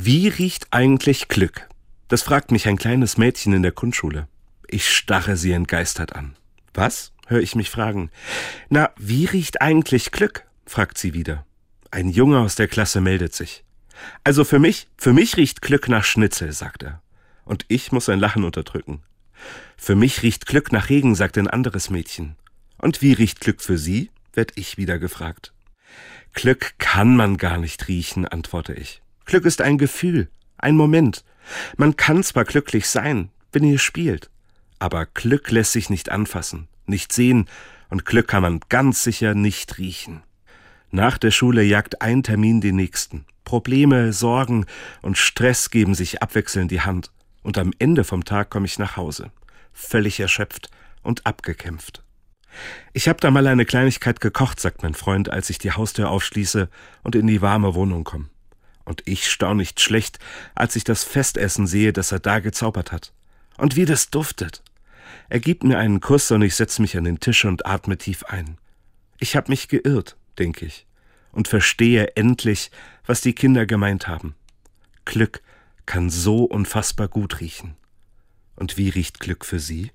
Wie riecht eigentlich Glück? Das fragt mich ein kleines Mädchen in der Grundschule. Ich starre sie entgeistert an. Was? höre ich mich fragen. Na, wie riecht eigentlich Glück? fragt sie wieder. Ein Junge aus der Klasse meldet sich. Also für mich, für mich riecht Glück nach Schnitzel, sagt er. Und ich muss ein Lachen unterdrücken. Für mich riecht Glück nach Regen, sagt ein anderes Mädchen. Und wie riecht Glück für Sie? werd ich wieder gefragt. Glück kann man gar nicht riechen, antworte ich. Glück ist ein Gefühl, ein Moment. Man kann zwar glücklich sein, wenn ihr spielt, aber Glück lässt sich nicht anfassen, nicht sehen, und Glück kann man ganz sicher nicht riechen. Nach der Schule jagt ein Termin den nächsten. Probleme, Sorgen und Stress geben sich abwechselnd die Hand, und am Ende vom Tag komme ich nach Hause, völlig erschöpft und abgekämpft. Ich hab da mal eine Kleinigkeit gekocht, sagt mein Freund, als ich die Haustür aufschließe und in die warme Wohnung komme. Und ich staun nicht schlecht, als ich das Festessen sehe, das er da gezaubert hat. Und wie das duftet. Er gibt mir einen Kuss und ich setze mich an den Tisch und atme tief ein. Ich hab mich geirrt, denke ich, und verstehe endlich, was die Kinder gemeint haben. Glück kann so unfassbar gut riechen. Und wie riecht Glück für Sie?